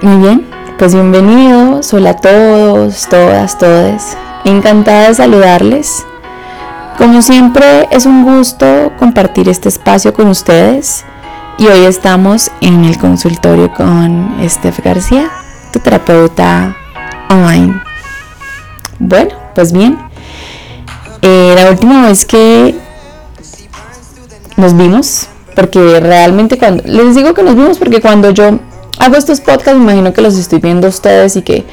Muy bien, pues bienvenidos, hola a todos, todas, todes. Encantada de saludarles. Como siempre es un gusto compartir este espacio con ustedes y hoy estamos en el consultorio con Steph García, tu terapeuta online. Bueno, pues bien, eh, la última vez que nos vimos, porque realmente cuando, les digo que nos vimos porque cuando yo hago estos podcasts, me imagino que los estoy viendo a ustedes y que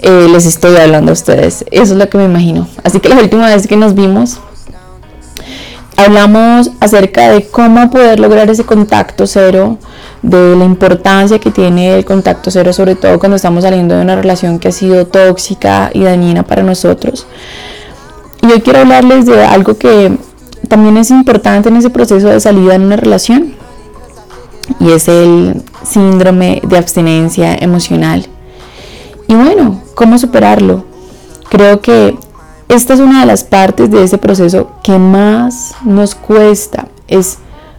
eh, les estoy hablando a ustedes. Eso es lo que me imagino. Así que la última vez que nos vimos, hablamos acerca de cómo poder lograr ese contacto cero, de la importancia que tiene el contacto cero, sobre todo cuando estamos saliendo de una relación que ha sido tóxica y dañina para nosotros. Y hoy quiero hablarles de algo que también es importante en ese proceso de salida en una relación y es el síndrome de abstinencia emocional. Y bueno, ¿cómo superarlo? Creo que esta es una de las partes de ese proceso que más nos cuesta. Es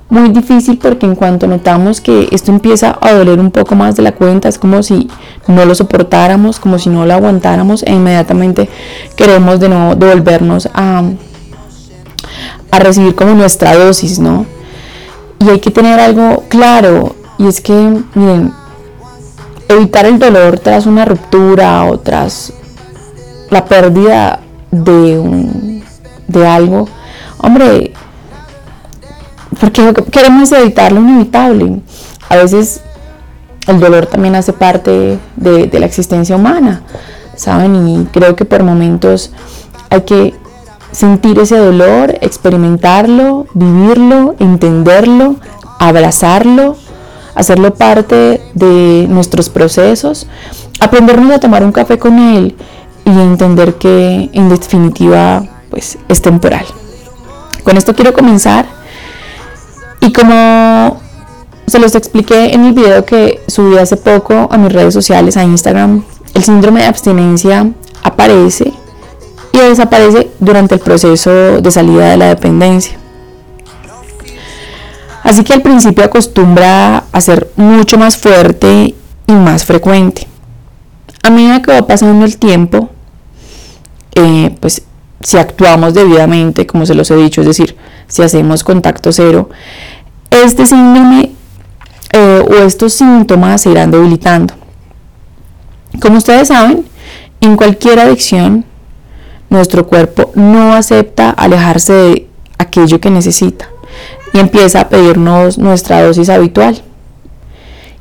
muy difícil porque en cuanto notamos que esto empieza a doler un poco más de la cuenta, es como si no lo soportáramos, como si no lo aguantáramos e inmediatamente queremos de nuevo devolvernos a, a recibir como nuestra dosis, ¿no? Y hay que tener algo claro, y es que, miren, evitar el dolor tras una ruptura o tras la pérdida de, un, de algo, hombre, porque queremos evitar lo inevitable. A veces el dolor también hace parte de, de la existencia humana, ¿saben? Y creo que por momentos hay que sentir ese dolor, experimentarlo, vivirlo, entenderlo, abrazarlo, hacerlo parte de nuestros procesos, aprendernos a tomar un café con él y entender que en definitiva pues es temporal. Con esto quiero comenzar y como se los expliqué en el video que subí hace poco a mis redes sociales, a Instagram, el síndrome de abstinencia aparece y desaparece durante el proceso de salida de la dependencia. Así que al principio acostumbra a ser mucho más fuerte y más frecuente. A medida que va pasando el tiempo, eh, pues si actuamos debidamente, como se los he dicho, es decir, si hacemos contacto cero, este síndrome eh, o estos síntomas se irán debilitando. Como ustedes saben, en cualquier adicción nuestro cuerpo no acepta alejarse de aquello que necesita y empieza a pedirnos nuestra dosis habitual.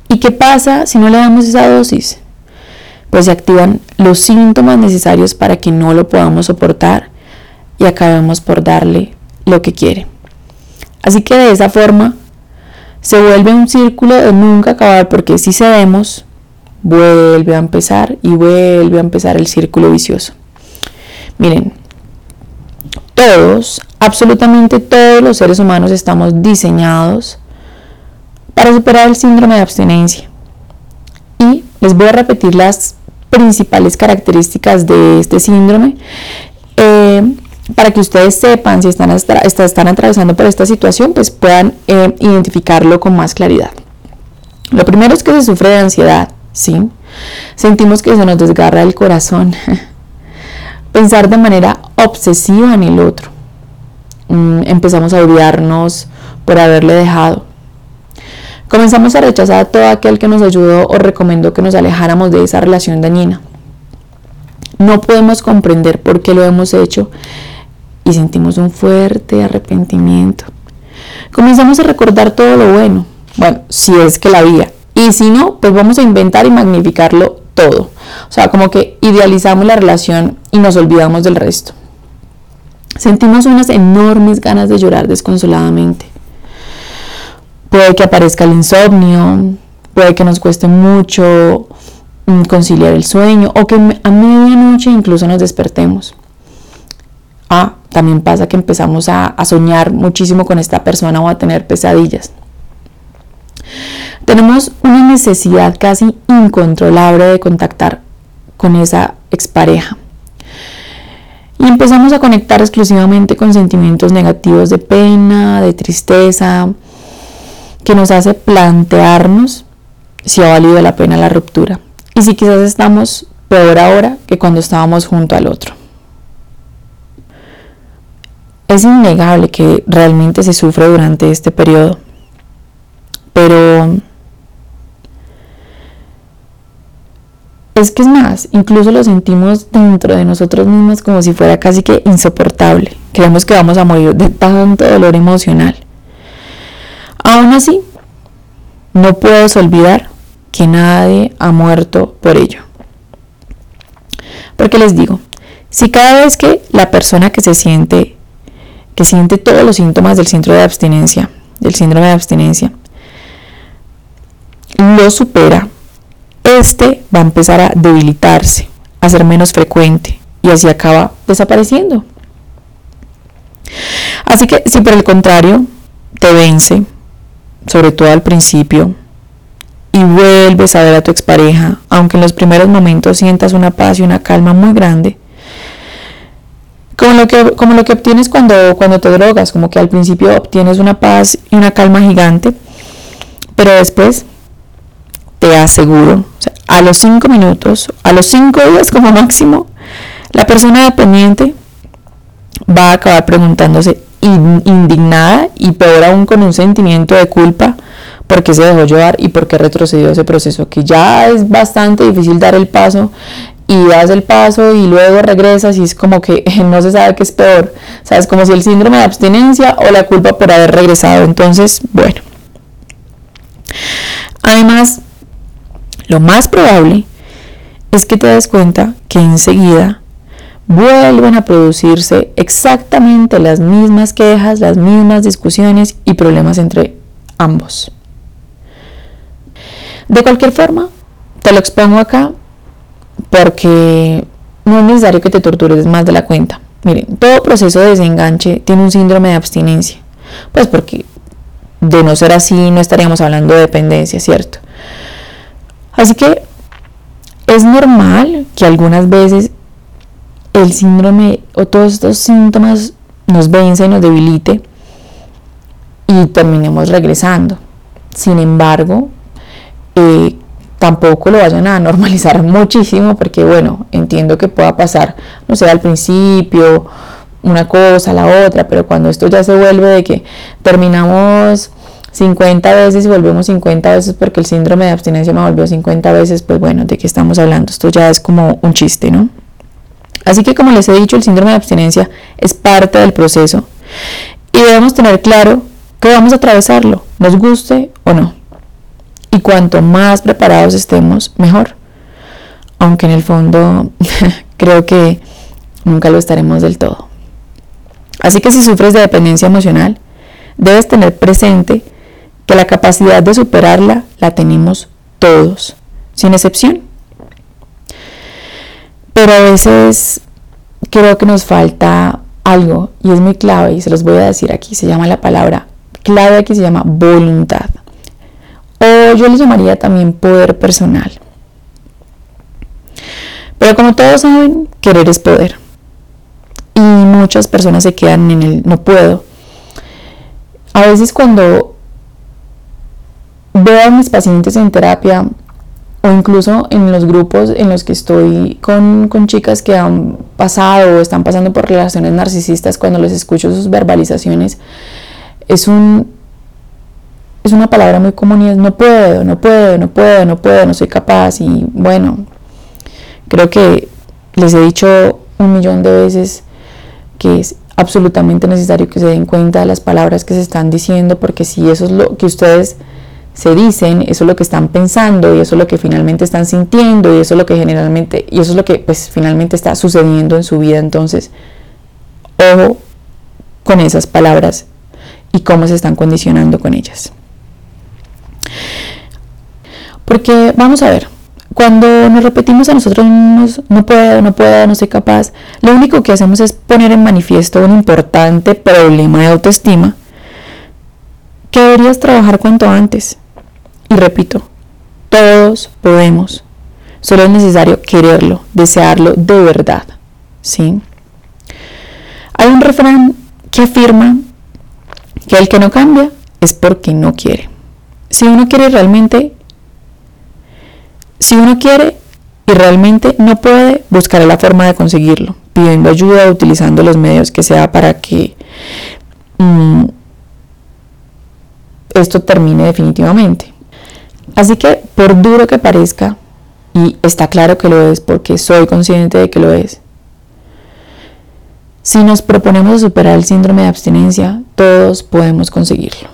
¿Y qué pasa si no le damos esa dosis? Pues se activan los síntomas necesarios para que no lo podamos soportar y acabemos por darle lo que quiere. Así que de esa forma se vuelve un círculo de nunca acabar porque si cedemos, vuelve a empezar y vuelve a empezar el círculo vicioso. Miren, todos, absolutamente todos los seres humanos estamos diseñados para superar el síndrome de abstinencia. Y les voy a repetir las principales características de este síndrome eh, para que ustedes sepan si están, están atravesando por esta situación, pues puedan eh, identificarlo con más claridad. Lo primero es que se sufre de ansiedad, ¿sí? Sentimos que se nos desgarra el corazón. pensar de manera obsesiva en el otro. Mm, empezamos a odiarnos por haberle dejado. Comenzamos a rechazar a todo aquel que nos ayudó o recomendó que nos alejáramos de esa relación dañina. No podemos comprender por qué lo hemos hecho y sentimos un fuerte arrepentimiento. Comenzamos a recordar todo lo bueno, bueno, si es que la había. Y si no, pues vamos a inventar y magnificarlo todo. O sea, como que idealizamos la relación y nos olvidamos del resto. Sentimos unas enormes ganas de llorar desconsoladamente. Puede que aparezca el insomnio, puede que nos cueste mucho mm, conciliar el sueño o que a medianoche incluso nos despertemos. Ah, también pasa que empezamos a, a soñar muchísimo con esta persona o a tener pesadillas. Tenemos una necesidad casi incontrolable de contactar con esa expareja. Y empezamos a conectar exclusivamente con sentimientos negativos de pena, de tristeza, que nos hace plantearnos si ha valido la pena la ruptura y si quizás estamos peor ahora que cuando estábamos junto al otro. Es innegable que realmente se sufre durante este periodo, pero es que es más, incluso lo sentimos dentro de nosotros mismos como si fuera casi que insoportable. Creemos que vamos a morir de tanto dolor emocional. Aún así, no puedes olvidar que nadie ha muerto por ello. Porque les digo, si cada vez que la persona que se siente, que siente todos los síntomas del síndrome de abstinencia, del síndrome de abstinencia, lo supera, este va a empezar a debilitarse, a ser menos frecuente y así acaba desapareciendo. Así que si por el contrario te vence, sobre todo al principio, y vuelves a ver a tu expareja, aunque en los primeros momentos sientas una paz y una calma muy grande, como lo que, como lo que obtienes cuando, cuando te drogas, como que al principio obtienes una paz y una calma gigante, pero después te aseguro, a los cinco minutos, a los cinco días como máximo, la persona dependiente va a acabar preguntándose indignada y peor aún con un sentimiento de culpa porque se dejó llevar y porque retrocedió ese proceso, que ya es bastante difícil dar el paso y das el paso y luego regresas y es como que no se sabe qué es peor, sabes, como si el síndrome de abstinencia o la culpa por haber regresado. Entonces, bueno. Además, lo más probable es que te des cuenta que enseguida vuelven a producirse exactamente las mismas quejas, las mismas discusiones y problemas entre ambos. De cualquier forma, te lo expongo acá porque no es necesario que te tortures más de la cuenta. Miren, todo proceso de desenganche tiene un síndrome de abstinencia. Pues porque de no ser así no estaríamos hablando de dependencia, ¿cierto? Así que es normal que algunas veces el síndrome o todos estos síntomas nos vence nos debilite y terminemos regresando. Sin embargo, eh, tampoco lo vayan a normalizar muchísimo porque bueno, entiendo que pueda pasar, no sé, al principio una cosa, la otra, pero cuando esto ya se vuelve de que terminamos 50 veces y volvemos 50 veces porque el síndrome de abstinencia me volvió 50 veces, pues bueno, ¿de qué estamos hablando? Esto ya es como un chiste, ¿no? Así que como les he dicho, el síndrome de abstinencia es parte del proceso y debemos tener claro que vamos a atravesarlo, nos guste o no. Y cuanto más preparados estemos, mejor. Aunque en el fondo creo que nunca lo estaremos del todo. Así que si sufres de dependencia emocional, debes tener presente que la capacidad de superarla la tenemos todos, sin excepción. Pero a veces creo que nos falta algo y es muy clave y se los voy a decir aquí, se llama la palabra clave aquí se llama voluntad o yo le llamaría también poder personal. Pero como todos saben, querer es poder. Y muchas personas se quedan en el no puedo. A veces cuando veo a mis pacientes en terapia o incluso en los grupos en los que estoy con, con, chicas que han pasado o están pasando por relaciones narcisistas, cuando les escucho sus verbalizaciones, es un es una palabra muy común y es no puedo, no puedo, no puedo, no puedo, no soy capaz y bueno, creo que les he dicho un millón de veces que es absolutamente necesario que se den cuenta de las palabras que se están diciendo porque si eso es lo que ustedes se dicen, eso es lo que están pensando y eso es lo que finalmente están sintiendo y eso es lo que generalmente, y eso es lo que pues finalmente está sucediendo en su vida. Entonces, ojo con esas palabras y cómo se están condicionando con ellas. Porque vamos a ver, cuando nos repetimos a nosotros mismos, no puedo, no puedo, no soy capaz, lo único que hacemos es poner en manifiesto un importante problema de autoestima que deberías trabajar cuanto antes. Y repito, todos podemos. Solo es necesario quererlo, desearlo de verdad. ¿Sí? Hay un refrán que afirma que el que no cambia es porque no quiere. Si uno quiere realmente Si uno quiere y realmente no puede, buscará la forma de conseguirlo, pidiendo ayuda, utilizando los medios que sea para que mm, esto termine definitivamente. Así que, por duro que parezca, y está claro que lo es porque soy consciente de que lo es, si nos proponemos superar el síndrome de abstinencia, todos podemos conseguirlo.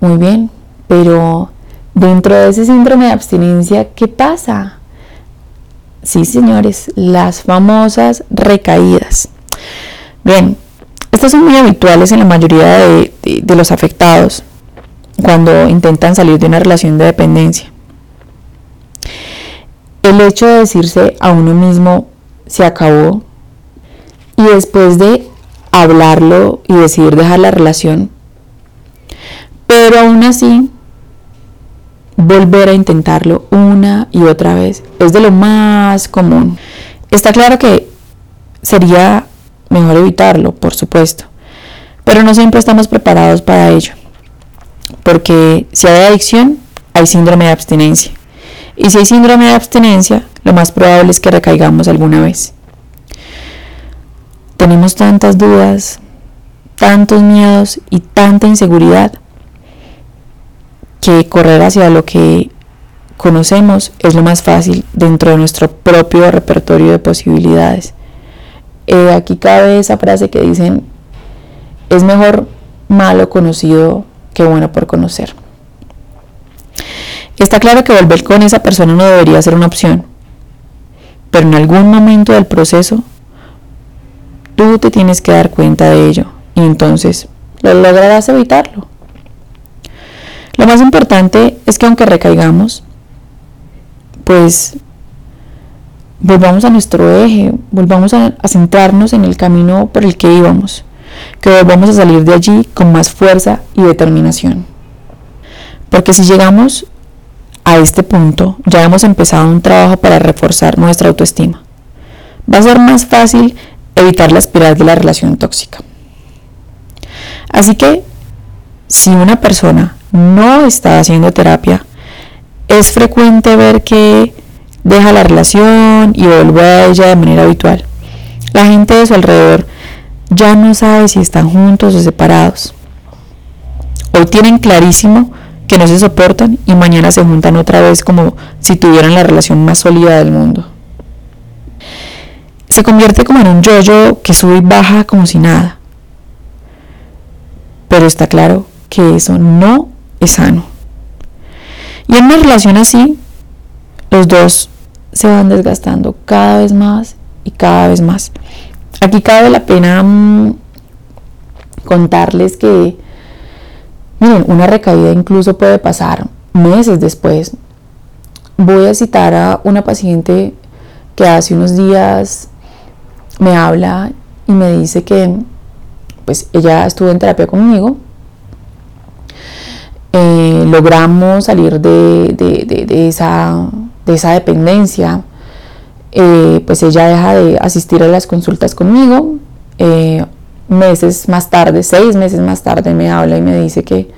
Muy bien, pero dentro de ese síndrome de abstinencia, ¿qué pasa? Sí, señores, las famosas recaídas. Bien, estas son muy habituales en la mayoría de, de los afectados cuando intentan salir de una relación de dependencia. El hecho de decirse a uno mismo, se acabó, y después de hablarlo y decidir dejar la relación, pero aún así volver a intentarlo una y otra vez es de lo más común. Está claro que sería mejor evitarlo, por supuesto, pero no siempre estamos preparados para ello, porque si hay adicción, hay síndrome de abstinencia. Y si hay síndrome de abstinencia, lo más probable es que recaigamos alguna vez. Tenemos tantas dudas, tantos miedos y tanta inseguridad que correr hacia lo que conocemos es lo más fácil dentro de nuestro propio repertorio de posibilidades. Eh, aquí cabe esa frase que dicen, es mejor malo conocido que bueno por conocer. Está claro que volver con esa persona no debería ser una opción, pero en algún momento del proceso tú te tienes que dar cuenta de ello y entonces lo lograrás evitarlo. Lo más importante es que aunque recaigamos, pues volvamos a nuestro eje, volvamos a, centrarnos en el camino por el que íbamos, que volvamos a salir de allí con más fuerza y determinación. Porque si llegamos a este punto, ya hemos empezado un trabajo para reforzar nuestra autoestima. Va a ser más fácil evitar la espiral de la relación tóxica. Así que, si una persona no está haciendo terapia, es frecuente ver que deja la relación y vuelve a ella de manera habitual. La gente de su alrededor ya no sabe si están juntos o separados. Hoy tienen clarísimo que no se soportan y mañana se juntan otra vez como si tuvieran la relación más sólida del mundo. Se convierte como en un yoyo que sube y baja como si nada. Pero está claro que eso no sano. Y en una relación así, los dos se van desgastando cada vez más y cada vez más. Aquí cabe la pena mm, contarles que, miren, una recaída incluso puede pasar meses después. Voy a citar a una paciente que hace unos días me habla y me dice que pues ella estuvo en terapia conmigo eh, logramos salir de, esa, dependencia, eh, pues ella deja de asistir a las consultas conmigo. Eh, meses más tarde, seis meses más tarde, me habla y me dice que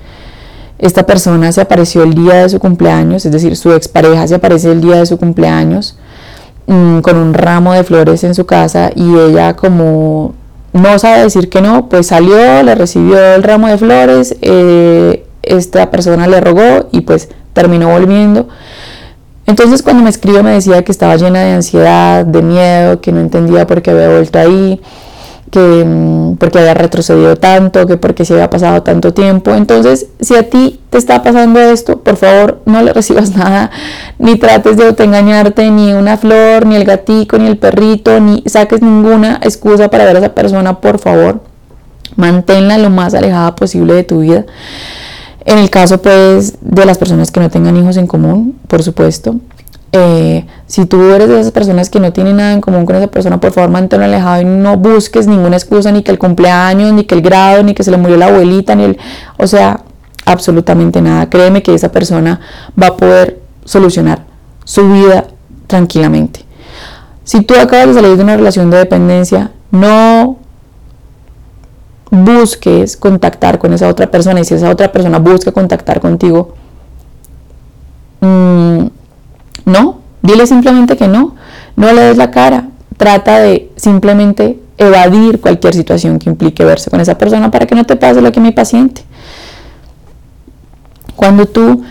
esta persona se apareció el día de su cumpleaños, es decir, su expareja se aparece el día de su cumpleaños mm, con un ramo de flores en su casa y ella como no sabe decir que no, pues salió, le recibió el ramo de flores, esta persona le rogó y pues terminó volviendo. Entonces cuando me escribió me decía que estaba llena de ansiedad, de miedo, que no entendía por qué había vuelto ahí, que mm, porque había retrocedido tanto, que porque se había pasado tanto tiempo. Entonces, si a ti te está pasando esto, por favor, no le recibas nada, ni trates de autoengañarte, ni una flor, ni el gatico, ni el perrito, ni saques ninguna excusa para ver a esa persona, por favor. Manténla lo más alejada posible de tu vida. En el caso pues de las personas que no tengan hijos en común, por supuesto, eh, si tú eres de esas personas que no tienen nada en común con esa persona, por favor manténlo alejado y no busques ninguna excusa, ni que el cumpleaños, ni que el grado, ni que se le murió la abuelita, ni el... O sea, absolutamente nada. Créeme que esa persona va a poder solucionar su vida tranquilamente. Si tú acabas de salir de una relación de dependencia, no busques contactar con esa otra persona y si esa otra persona busca contactar contigo, mm, Dile simplemente que no, no le des la cara, trata de simplemente evadir cualquier situación que implique verse con esa persona para que no te pase lo que mi paciente. Cuando tú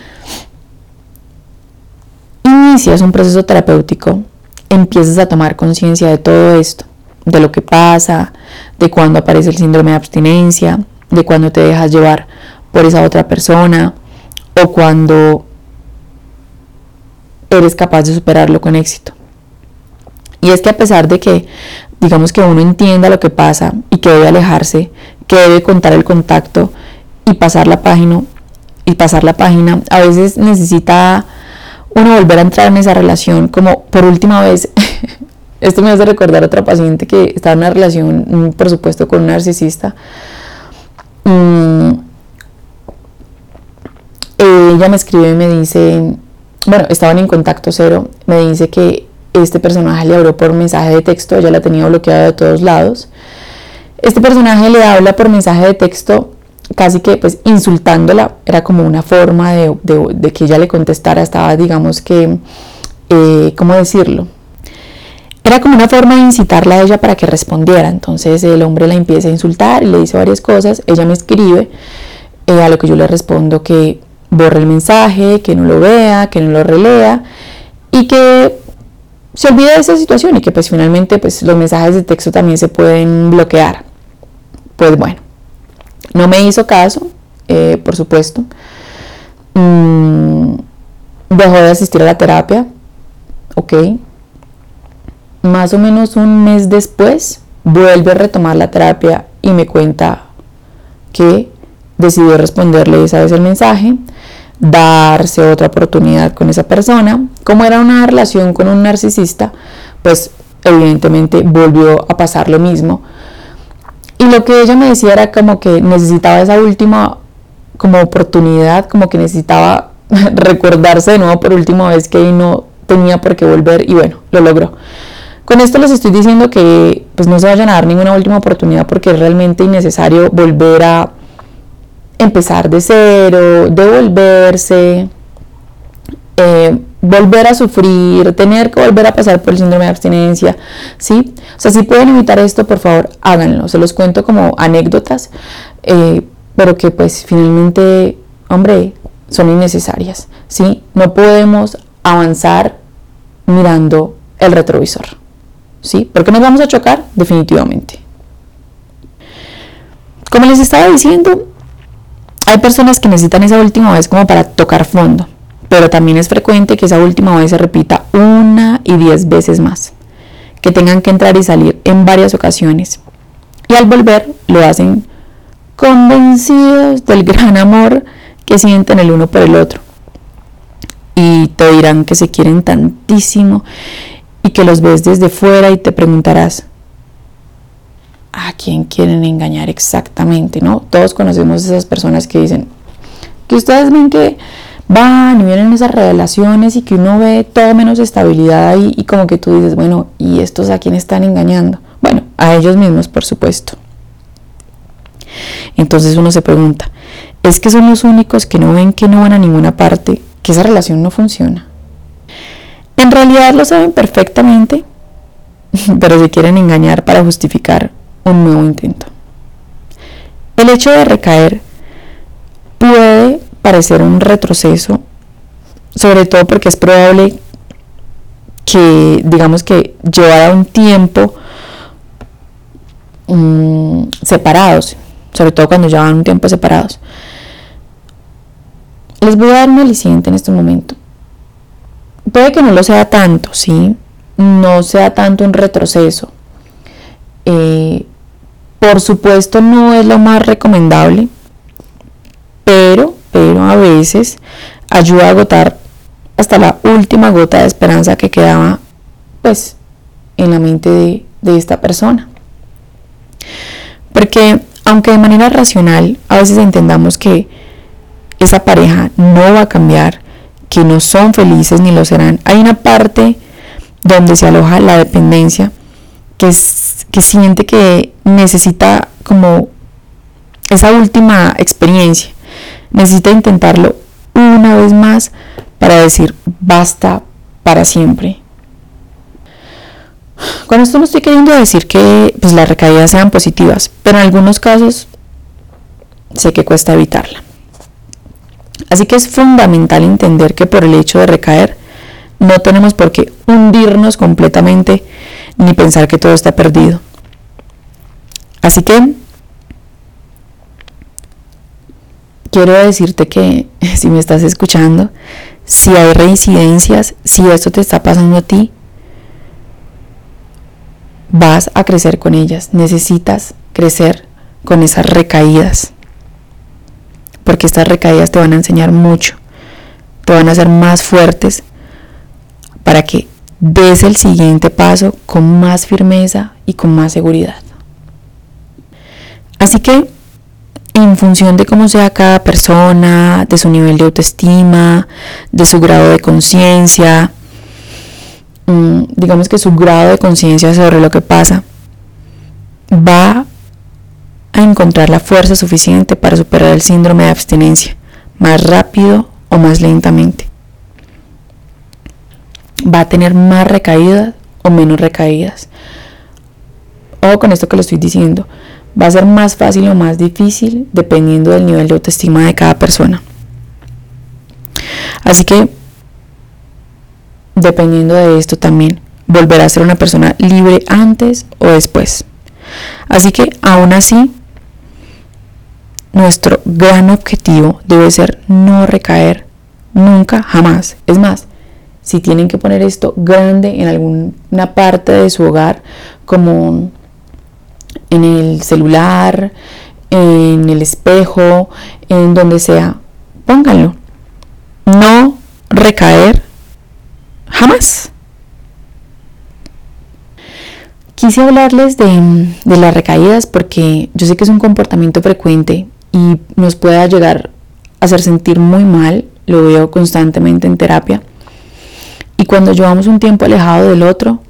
inicias un proceso terapéutico, empiezas a tomar conciencia de todo esto, de lo que pasa, de cuando aparece el síndrome de abstinencia, de cuando te dejas llevar por esa otra persona o cuando eres capaz de superarlo con éxito. Y es que a pesar de que, digamos que uno entienda lo que pasa y que debe alejarse, que debe contar el contacto y pasar la página, y pasar la página, a veces necesita uno volver a entrar en esa relación como por última vez. Esto me hace recordar a otra paciente que estaba en una relación, mm, por supuesto, con un narcisista. Mm, ella me escribe y me dice, bueno, estaban en contacto cero, me dice que este personaje le habló por mensaje de texto, ella la tenía bloqueada de todos lados. Este personaje le habla por mensaje de texto casi que pues insultándola, era como una forma de, que ella le contestara, estaba digamos que, eh, ¿cómo decirlo? Era como una forma de incitarla a ella para que respondiera, entonces el hombre la empieza a insultar y le dice varias cosas, ella me escribe, eh, a lo que yo le respondo que borre el mensaje, que no lo vea, que no lo relea y que se olvide de esa situación y que pues finalmente pues los mensajes de texto también se pueden bloquear. Pues bueno, no me hizo caso, eh, por supuesto. Mm, dejó de asistir a la terapia, ok. Más o menos un mes después vuelve a retomar la terapia y me cuenta que decidió responderle esa vez el mensaje, darse otra oportunidad con esa persona. Como era una relación con un narcisista, pues evidentemente volvió a pasar lo mismo. Y lo que ella me decía era como que necesitaba esa última como oportunidad, como que necesitaba recordarse de nuevo por última vez que no tenía por qué volver y bueno, lo logró. Con esto les estoy diciendo que pues no se vayan a dar ninguna última oportunidad porque es realmente innecesario volver a empezar de cero, devolverse, eh, volver a sufrir, tener que volver a pasar por el síndrome de abstinencia, ¿sí? O sea, si pueden evitar esto, por favor, háganlo. Se los cuento como anécdotas, eh, pero que pues finalmente, hombre, son innecesarias, ¿sí? No podemos avanzar mirando el retrovisor, ¿sí? Porque nos vamos a chocar definitivamente. Como les estaba diciendo, hay personas que necesitan esa última vez como para tocar fondo, pero también es frecuente que esa última vez se repita una y diez veces más, que tengan que entrar y salir en varias ocasiones. Y al volver lo hacen convencidos del gran amor que sienten el uno por el otro. Y te dirán que se quieren tantísimo y que los ves desde fuera y te preguntarás, a quién quieren engañar exactamente, ¿no? Todos conocemos esas personas que dicen que ustedes ven que van y vienen esas relaciones y que uno ve todo menos estabilidad ahí y como que tú dices, bueno, ¿y estos a quién están engañando? Bueno, a ellos mismos, por supuesto. Entonces uno se pregunta, ¿es que son los únicos que no ven que no van a ninguna parte, que esa relación no funciona? En realidad lo saben perfectamente, pero se quieren engañar para justificar un nuevo intento. El hecho de recaer puede parecer un retroceso, sobre todo porque es probable que, digamos que llevara un tiempo mm, separados, sobre todo cuando llevan un tiempo separados. Les voy a dar un aliciente en este momento. Puede que no lo sea tanto, ¿sí? No sea tanto un retroceso. Eh, por supuesto no es lo más recomendable, pero, pero a veces ayuda a agotar hasta la última gota de esperanza que quedaba pues en la mente de, de esta persona. Porque aunque de manera racional a veces entendamos que esa pareja no va a cambiar, que no son felices ni lo serán, hay una parte donde se aloja la dependencia que, que siente que necesita como esa última experiencia, necesita intentarlo una vez más para decir basta para siempre. Con esto no estoy queriendo decir que pues, las recaídas sean positivas, pero en algunos casos sé que cuesta evitarla. Así que es fundamental entender que por el hecho de recaer no tenemos por qué hundirnos completamente ni pensar que todo está perdido. Así que quiero decirte que si me estás escuchando, si hay reincidencias, si esto te está pasando a ti, vas a crecer con ellas. Necesitas crecer con esas recaídas. Porque estas recaídas te van a enseñar mucho. Te van a hacer más fuertes para que des el siguiente paso con más firmeza y con más seguridad. Así que en función de cómo sea cada persona, de su nivel de autoestima, de su grado de conciencia, mm, digamos que su grado de conciencia sobre lo que pasa, va a encontrar la fuerza suficiente para superar el síndrome de abstinencia, más rápido o más lentamente. Va a tener más recaídas o menos recaídas. O con esto que lo estoy diciendo, va a ser más fácil o más difícil dependiendo del nivel de autoestima de cada persona. Así que, dependiendo de esto también, volverá a ser una persona libre antes o después. Así que, aún así, nuestro gran objetivo debe ser no recaer nunca, jamás. Es más, si tienen que poner esto grande en alguna parte de su hogar, como en el celular, en el espejo, en donde sea, pónganlo. No recaer jamás. Quise hablarles de, de, las recaídas porque yo sé que es un comportamiento frecuente y nos puede llegar a hacer sentir muy mal, lo veo constantemente en terapia. Y cuando llevamos un tiempo alejado del otro,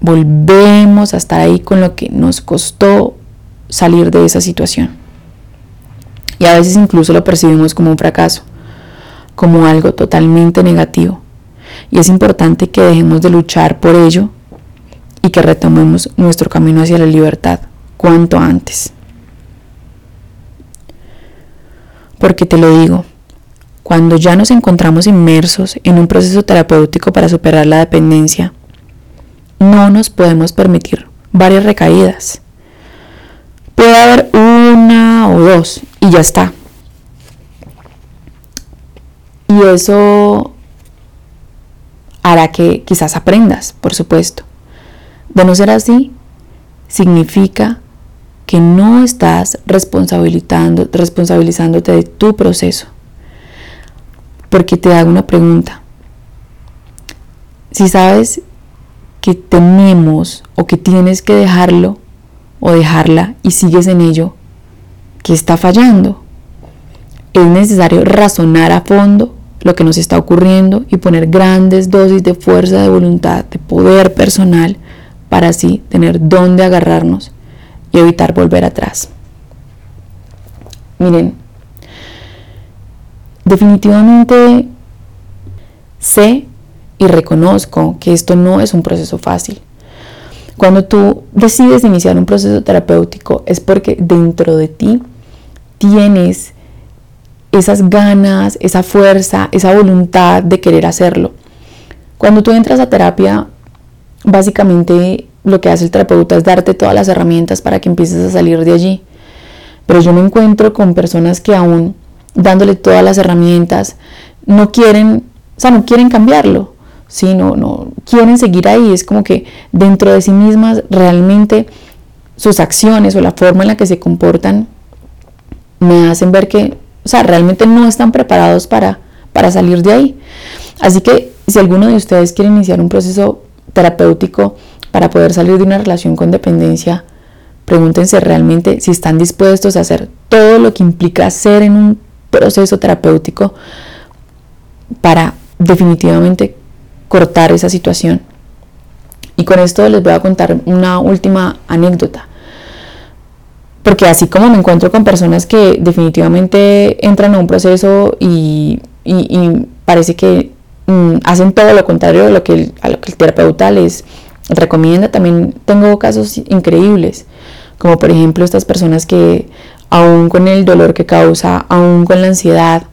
volvemos a estar ahí con lo que nos costó salir de esa situación. Y a veces incluso lo percibimos como un fracaso, como algo totalmente negativo. Y es importante que dejemos de luchar por ello y que retomemos nuestro camino hacia la libertad cuanto antes. Porque te lo digo, cuando ya nos encontramos inmersos en un proceso terapéutico para superar la dependencia, no nos podemos permitir varias recaídas. Puede haber una o dos y ya está. Y eso hará que quizás aprendas, por supuesto. De no ser así, significa que no estás responsabilizando, responsabilizándote de tu proceso. Porque te hago una pregunta. Si sabes que tenemos o que tienes que dejarlo o dejarla y sigues en ello, que está fallando. Es necesario razonar a fondo lo que nos está ocurriendo y poner grandes dosis de fuerza de voluntad, de poder personal, para así tener dónde agarrarnos evitar volver atrás. Miren, definitivamente sé y reconozco que esto no es un proceso fácil. Cuando tú decides iniciar un proceso terapéutico es porque dentro de ti tienes esas ganas, esa fuerza, esa voluntad de querer hacerlo. Cuando tú entras a terapia, básicamente lo que hace el terapeuta es darte todas las herramientas para que empieces a salir de allí. Pero yo me encuentro con personas que aún dándole todas las herramientas no quieren, o sea, no quieren cambiarlo ¿sí? No, no quieren seguir ahí, es como que dentro de sí mismas realmente sus acciones o la forma en la que se comportan me hacen ver que, o sea, realmente no están preparados para, para salir de ahí. Así que si alguno de ustedes quiere iniciar un proceso terapéutico para poder salir de una relación con dependencia, pregúntense realmente si están dispuestos a hacer todo lo que implica ser en un proceso terapéutico para definitivamente cortar esa situación. Y con esto les voy a contar una última anécdota. Porque así como me encuentro con personas que definitivamente entran a un proceso y, parece que mm, hacen todo lo contrario lo que a lo que el terapeuta les recomienda. También tengo casos increíbles, como por ejemplo estas personas que aún con el dolor que causa, aún con la ansiedad,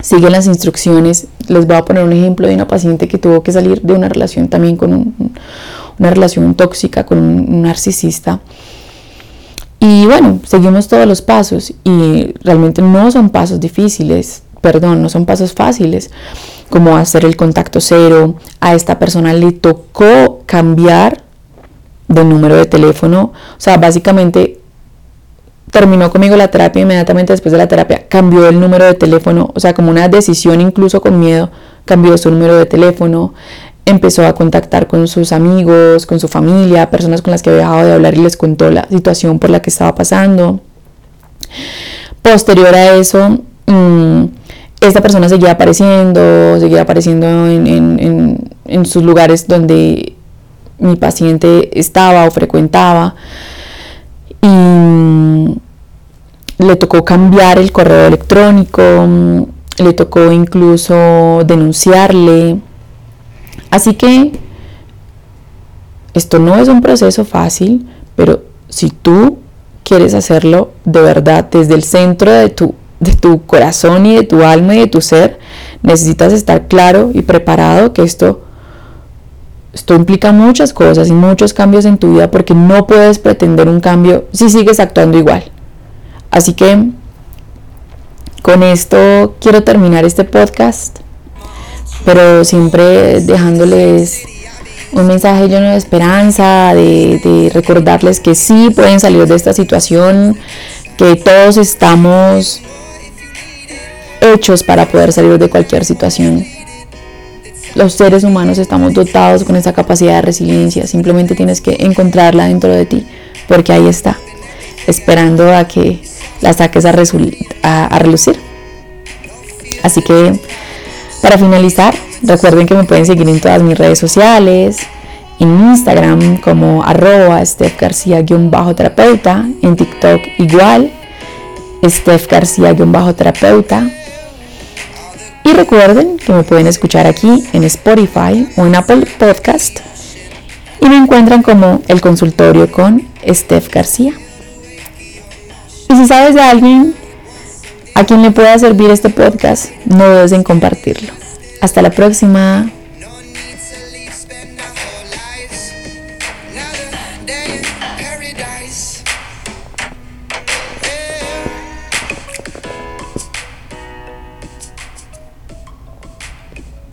siguen las instrucciones. Les voy a poner un ejemplo de una paciente que tuvo que salir de una relación también con una relación tóxica con un narcisista. Y bueno, seguimos todos los pasos y realmente no son pasos difíciles, perdón, no son pasos fáciles, como hacer el contacto cero. A esta persona le tocó cambiar de número de teléfono, o sea, básicamente terminó conmigo la terapia inmediatamente después de la terapia, cambió el número de teléfono, o sea, como una decisión incluso con miedo, cambió su número de teléfono, empezó a contactar con sus amigos, con su familia, personas con las que había dejado de hablar y les contó la situación por la que estaba pasando. Posterior a eso, mm, esta persona seguía apareciendo, seguía apareciendo en, en sus lugares donde mi paciente estaba o frecuentaba. Y mm, le tocó cambiar el correo electrónico, mm, le tocó incluso denunciarle. Así que esto no es un proceso fácil, pero si tú quieres hacerlo de verdad desde el centro de tu, de tu corazón y de tu alma y de tu ser, necesitas estar claro y preparado que esto, esto implica muchas cosas y muchos cambios en tu vida porque no puedes pretender un cambio si sigues actuando igual. Así que con esto quiero terminar este podcast, pero siempre dejándoles un mensaje lleno de esperanza, de, recordarles que sí pueden salir de esta situación, que todos estamos hechos para poder salir de cualquier situación. Los seres humanos estamos dotados con esa capacidad de resiliencia, simplemente tienes que encontrarla dentro de ti, porque ahí está, esperando a que la saques a, a, relucir. Así que para finalizar, recuerden que me pueden seguir en todas mis redes sociales, en Instagram como arroba Steph García-terapeuta, en TikTok igual, Steph García-terapeuta. Y recuerden que me pueden escuchar aquí en Spotify o en Apple Podcast y me encuentran como el consultorio con Steph García. Y si sabes de alguien a quien le pueda servir este podcast, no dudes en compartirlo. Hasta la próxima.